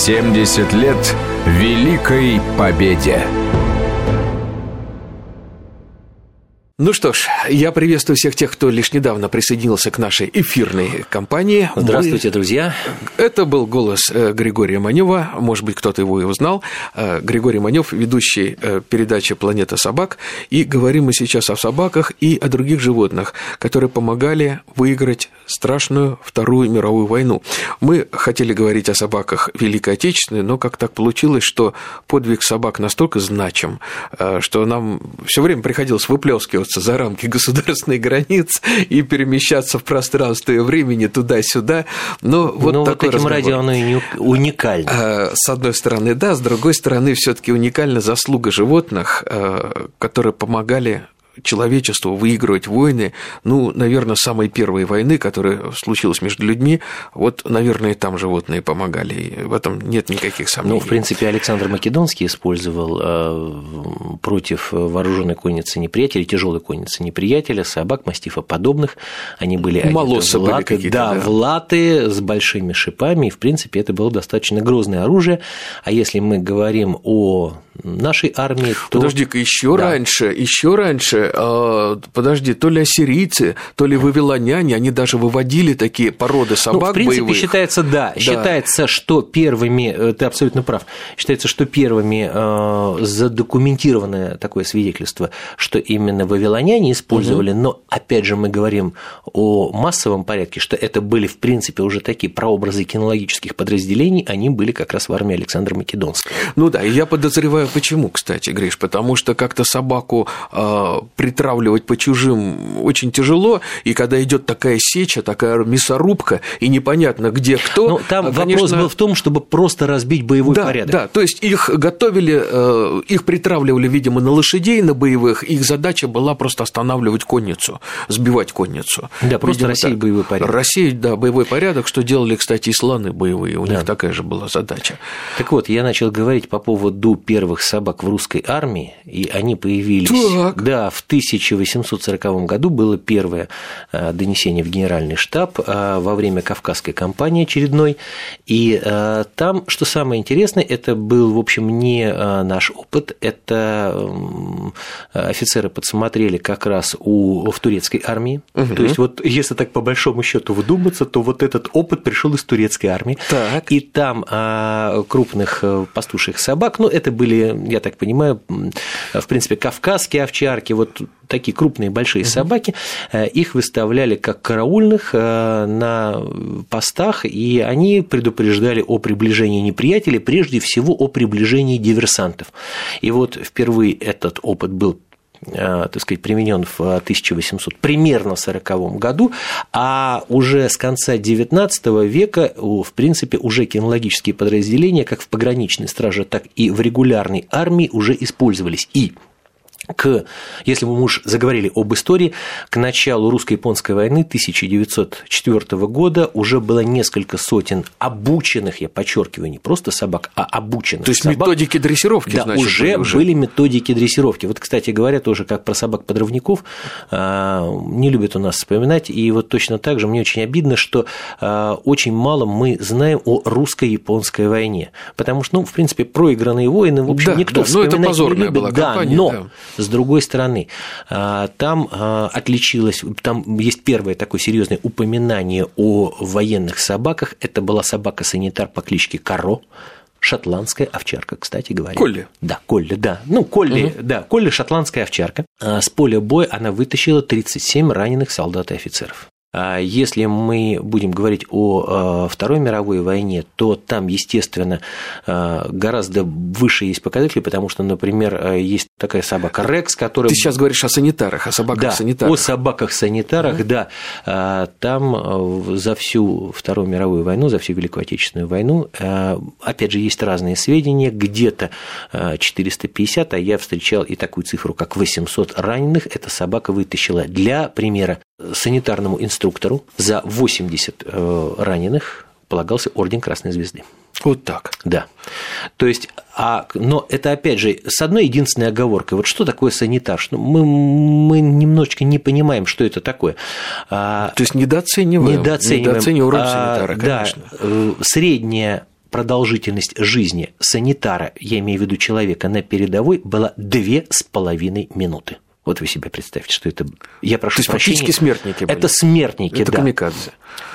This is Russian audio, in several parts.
70 лет Великой Победе. Ну что ж, я приветствую всех тех, кто лишь недавно присоединился к нашей эфирной компании. Здравствуйте, Мы... друзья. Это был голос э, Григория Манева. Может быть, кто-то его и узнал. Э, Григорий Манев, ведущий э, передачи «Планета собак». И говорим мы сейчас о собаках и о других животных, которые помогали выиграть страшную Вторую мировую войну. Мы хотели говорить о собаках Великой Отечественной, но как так получилось, что подвиг собак настолько значим, что нам все время приходилось выплескивать вырваться за рамки государственных границ и перемещаться в пространстве и времени туда-сюда. Но вот, Но такой вот этим разговор. ради оно уникально. А, с одной стороны, да, с другой стороны, все-таки уникальна заслуга животных, а, которые помогали человечеству выигрывать войны, ну, наверное, самой первой войны, которая случилась между людьми, вот, наверное, там животные помогали, и в этом нет никаких сомнений. Ну, в принципе, Александр Македонский использовал э, против вооруженной конницы неприятеля, тяжелой конницы неприятеля, собак, мастифа подобных, они были Молодцы в латы, были да, да, в латы с большими шипами, и, в принципе, это было достаточно грозное оружие, а если мы говорим о нашей армии, то... Подожди-ка, еще да. раньше, еще раньше, э, подожди, то ли ассирийцы, то ли вавилоняне, они даже выводили такие породы собак ну, в принципе, боевых. считается, да, да, считается, что первыми, э, ты абсолютно прав, считается, что первыми э, задокументированное такое свидетельство, что именно вавилоняне использовали, угу. но, опять же, мы говорим о массовом порядке, что это были, в принципе, уже такие прообразы кинологических подразделений, они были как раз в армии Александра Македонского. Ну да, и я подозреваю, почему, кстати, Гриш, потому что как-то собаку э, притравливать по чужим очень тяжело, и когда идет такая сеча, такая мясорубка, и непонятно, где кто. Ну, там конечно... вопрос был в том, чтобы просто разбить боевой да, порядок. Да, то есть их готовили, э, их притравливали, видимо, на лошадей, на боевых, их задача была просто останавливать конницу, сбивать конницу. Да, просто видимо, рассеять боевой порядок. Рассеять, да, боевой порядок, что делали, кстати, и слоны боевые, у да. них такая же была задача. Так вот, я начал говорить по поводу первых собак в русской армии, и они появились... Так. Да, в 1840 году было первое э, донесение в Генеральный штаб э, во время Кавказской кампании очередной, и э, там, что самое интересное, это был, в общем, не наш опыт, это офицеры подсмотрели как раз у, в турецкой армии, угу. то есть вот если так по большому счету вдуматься, то вот этот опыт пришел из турецкой армии, так. и там крупных пастушьих собак, ну, это были, я так понимаю, в принципе, кавказские овчарки, вот такие крупные большие собаки, их выставляли как караульных на постах, и они предупреждали о приближении неприятеля, прежде всего о приближении диверсантов. И вот впервые этот опыт был так сказать, применен в 1800, примерно 40 году, а уже с конца XIX века, в принципе, уже кинологические подразделения, как в пограничной страже, так и в регулярной армии уже использовались. И к, если мы уж заговорили об истории, к началу русско-японской войны 1904 года уже было несколько сотен обученных, я подчеркиваю, не просто собак, а обученных То есть собак. методики дрессировки, да, значит, уже, уже были методики дрессировки. Вот, кстати говоря, тоже как про собак-подрывников, а, не любят у нас вспоминать, и вот точно так же мне очень обидно, что а, очень мало мы знаем о русско-японской войне, потому что, ну, в принципе, проигранные войны, в общем, да, никто да, вспоминать ну, это позорная не любит, была да, кампания, но да. С другой стороны, а, там отличилось, там есть первое такое серьезное упоминание о военных собаках. Это была собака-санитар по кличке Каро, шотландская овчарка, кстати говоря. Колли. Да, Колли, да. Ну, Колли, угу. да, Колли шотландская овчарка. С поля боя она вытащила 37 раненых солдат и офицеров. А если мы будем говорить о Второй мировой войне, то там, естественно, гораздо выше есть показатели, потому что, например, есть такая собака Рекс, которая... Ты сейчас говоришь о санитарах, о собаках-санитарах. Да, о собаках-санитарах, mm-hmm. да. Там за всю Вторую мировую войну, за всю Великую Отечественную войну, опять же, есть разные сведения, где-то 450, а я встречал и такую цифру, как 800 раненых, эта собака вытащила. Для примера, санитарному инструктору за 80 раненых полагался орден Красной Звезды. Вот так. Да. То есть, а, но это опять же с одной единственной оговоркой. Вот что такое санитар? Мы, мы немножечко не понимаем, что это такое. То есть недооцениваем. Недооцениваем. Недооцениваем уровень санитара, конечно. Да, средняя продолжительность жизни санитара, я имею в виду человека на передовой, была две с половиной минуты. Вот вы себе представьте, что это... Я прошу То есть прощения. фактически смертники были. Это смертники, это да. камикадзе.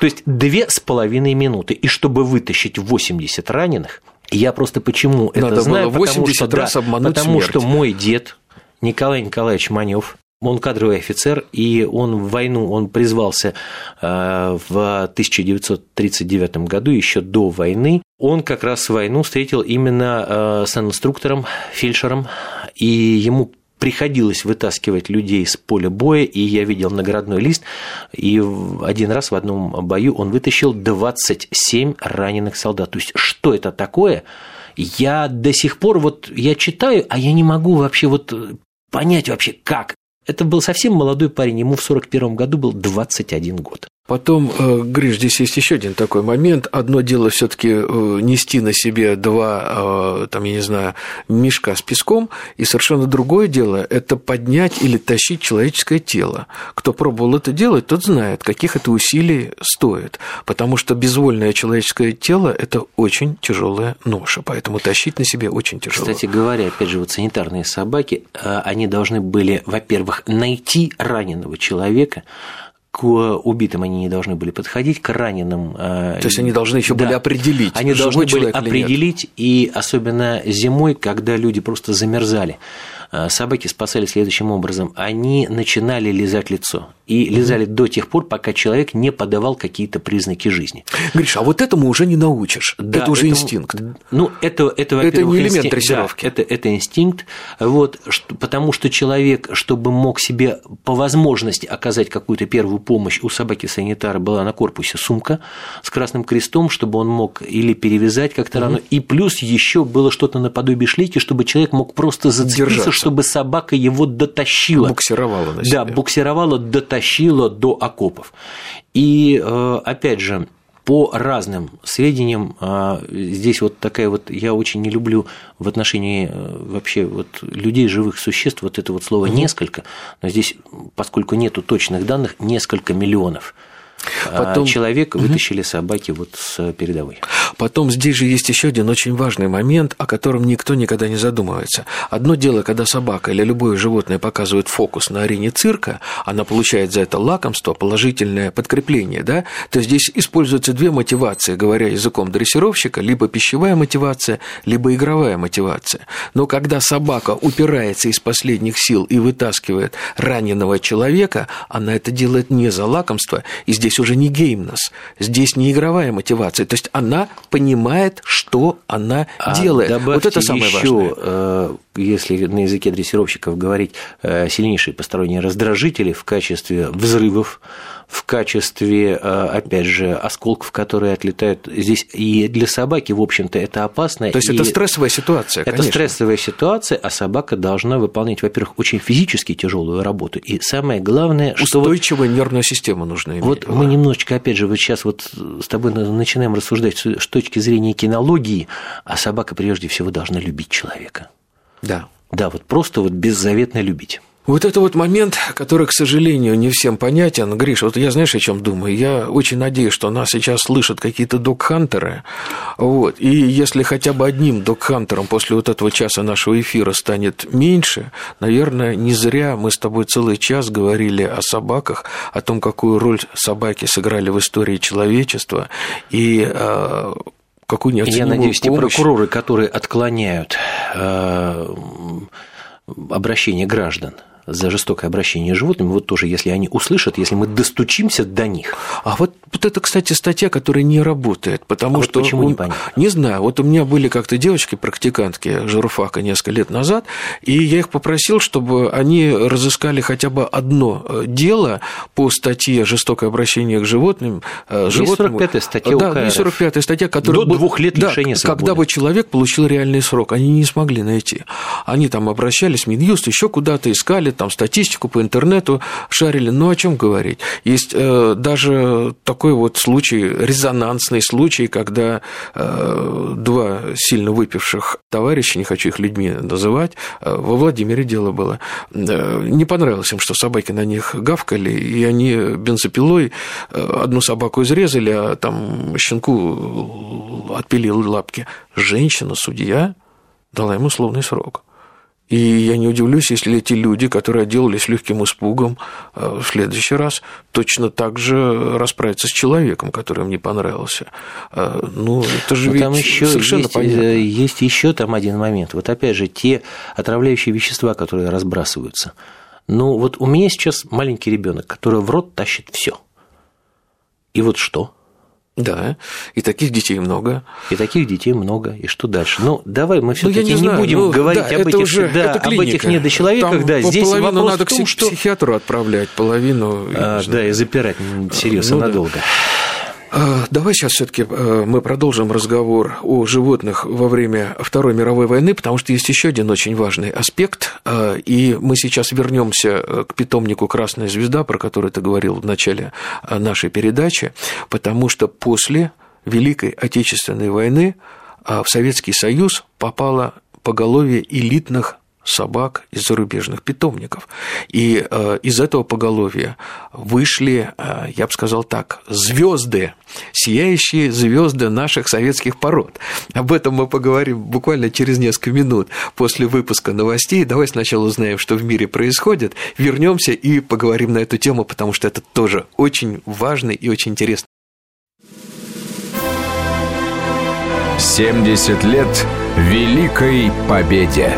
То есть две с половиной минуты. И чтобы вытащить 80 раненых, я просто почему Надо это знаю, было 80 потому, что, раз да, обмануть потому смерть. что мой дед Николай Николаевич Манев, он кадровый офицер, и он в войну, он призвался э, в 1939 году, еще до войны. Он как раз войну встретил именно э, с инструктором, фельдшером, и ему приходилось вытаскивать людей с поля боя, и я видел наградной лист, и один раз в одном бою он вытащил 27 раненых солдат. То есть, что это такое? Я до сих пор вот, я читаю, а я не могу вообще вот понять вообще, как. Это был совсем молодой парень, ему в 41 году был 21 год. Потом, э, Гриш, здесь есть еще один такой момент. Одно дело все-таки э, нести на себе два, э, там, я не знаю, мешка с песком, и совершенно другое дело – это поднять или тащить человеческое тело. Кто пробовал это делать, тот знает, каких это усилий стоит, потому что безвольное человеческое тело – это очень тяжелая ноша, поэтому тащить на себе очень тяжело. Кстати говоря, опять же, вот санитарные собаки, они должны были, во-первых, найти раненого человека, к убитым они не должны были подходить, к раненым. То есть они должны еще да, были определить. Они должны были определить, и особенно зимой, когда люди просто замерзали. Э, собаки спасали следующим образом. Они начинали лизать лицо. И лизали до тех пор, пока человек не подавал какие-то признаки жизни. Гриша, а вот этому уже не научишь. Да, это уже этому, инстинкт. Ну, это, это, это не элемент инстинкт, дрессировки. Да, это, это инстинкт. Вот, что, потому что человек, чтобы мог себе по возможности оказать какую-то первую помощь, у собаки-санитара была на корпусе сумка с красным крестом, чтобы он мог или перевязать как-то угу. рану, и плюс еще было что-то наподобие шлейки, чтобы человек мог просто зацепиться, Держаться. чтобы собака его дотащила. Буксировала на себе. Да, буксировала, дотащила дотащило до окопов. И, э, опять же, по разным сведениям, э, здесь вот такая вот, я очень не люблю в отношении э, вообще вот людей, живых существ, вот это вот слово «несколько», но здесь, поскольку нету точных данных, несколько миллионов – Потом... человек вытащили собаки вот с передовой. Потом здесь же есть еще один очень важный момент, о котором никто никогда не задумывается. Одно дело, когда собака или любое животное показывает фокус на арене цирка, она получает за это лакомство, положительное подкрепление, да? То здесь используются две мотивации, говоря языком дрессировщика, либо пищевая мотивация, либо игровая мотивация. Но когда собака упирается из последних сил и вытаскивает раненого человека, она это делает не за лакомство, и здесь уже не геймнес, здесь не игровая мотивация. То есть она понимает, что она а делает. Вот это самое еще, важное. Если на языке дрессировщиков говорить, э, сильнейшие посторонние раздражители в качестве взрывов, в качестве, э, опять же, осколков, которые отлетают здесь. И для собаки, в общем-то, это опасно. То есть, это стрессовая ситуация, Это конечно. стрессовая ситуация, а собака должна выполнять, во-первых, очень физически тяжелую работу. И самое главное, что... Устойчивая вот... нервная система нужна иметь. Вот мы немножечко, опять же, вот сейчас вот с тобой начинаем рассуждать с точки зрения кинологии, а собака прежде всего должна любить человека. Да. Да, вот просто вот беззаветно любить. Вот это вот момент, который, к сожалению, не всем понятен. Гриш, вот я знаешь, о чем думаю? Я очень надеюсь, что нас сейчас слышат какие-то док-хантеры. Вот. И если хотя бы одним док-хантером после вот этого часа нашего эфира станет меньше, наверное, не зря мы с тобой целый час говорили о собаках, о том, какую роль собаки сыграли в истории человечества. И э, какую неоценимую Я надеюсь, помощь... те прокуроры, которые отклоняют э, обращение граждан за жестокое обращение с животными, вот тоже, если они услышат, если мы достучимся до них. А вот, вот это, кстати, статья, которая не работает, потому а что... Вот почему он, непонятно? Не знаю, вот у меня были как-то девочки-практикантки журфака несколько лет назад, и я их попросил, чтобы они разыскали хотя бы одно э, дело по статье «Жестокое обращение к животным». Э, животным 45-я статья Да, 45-я статья, которая... До двух лет да, лишения свободы. Когда бы человек получил реальный срок, они не смогли найти. Они там обращались в Минюст, еще куда-то искали, там статистику по интернету шарили. Ну, о чем говорить? Есть э, даже такой вот случай, резонансный случай, когда э, два сильно выпивших товарища, не хочу их людьми называть, э, во Владимире дело было, э, не понравилось им, что собаки на них гавкали, и они бензопилой э, одну собаку изрезали, а там щенку отпилил лапки. Женщина, судья, дала ему условный срок. И я не удивлюсь, если эти люди, которые отделались легким испугом, в следующий раз точно так же расправятся с человеком, который им не понравился. Ну, это же Но ведь там еще совершенно есть, понятно. Есть еще там один момент. Вот опять же, те отравляющие вещества, которые разбрасываются – ну, вот у меня сейчас маленький ребенок, который в рот тащит все. И вот что? Да, и таких детей много. И таких детей много. И что дальше? Ну, давай мы все-таки ну, не, не будем ну, говорить да, об, этих, уже, да, об этих недочеловеках. да, здесь половину вопрос надо в том, к что... психиатру отправлять, половину. А, да, и запирать серьезно ну, надолго. Да. А, давай сейчас все-таки э, мы продолжим разговор о животных во время Второй мировой войны, потому что есть еще один очень важный аспект, а, и мы сейчас вернемся э, к питомнику Красная звезда, про который ты говорил в начале э, нашей передачи, потому что после Великой Отечественной войны в Советский Союз попало поголовье элитных собак из зарубежных питомников. И э, из этого поголовья вышли, э, я бы сказал так, звезды, сияющие звезды наших советских пород. Об этом мы поговорим буквально через несколько минут после выпуска новостей. Давай сначала узнаем, что в мире происходит, вернемся и поговорим на эту тему, потому что это тоже очень важно и очень интересно. 70 лет Великой Победе.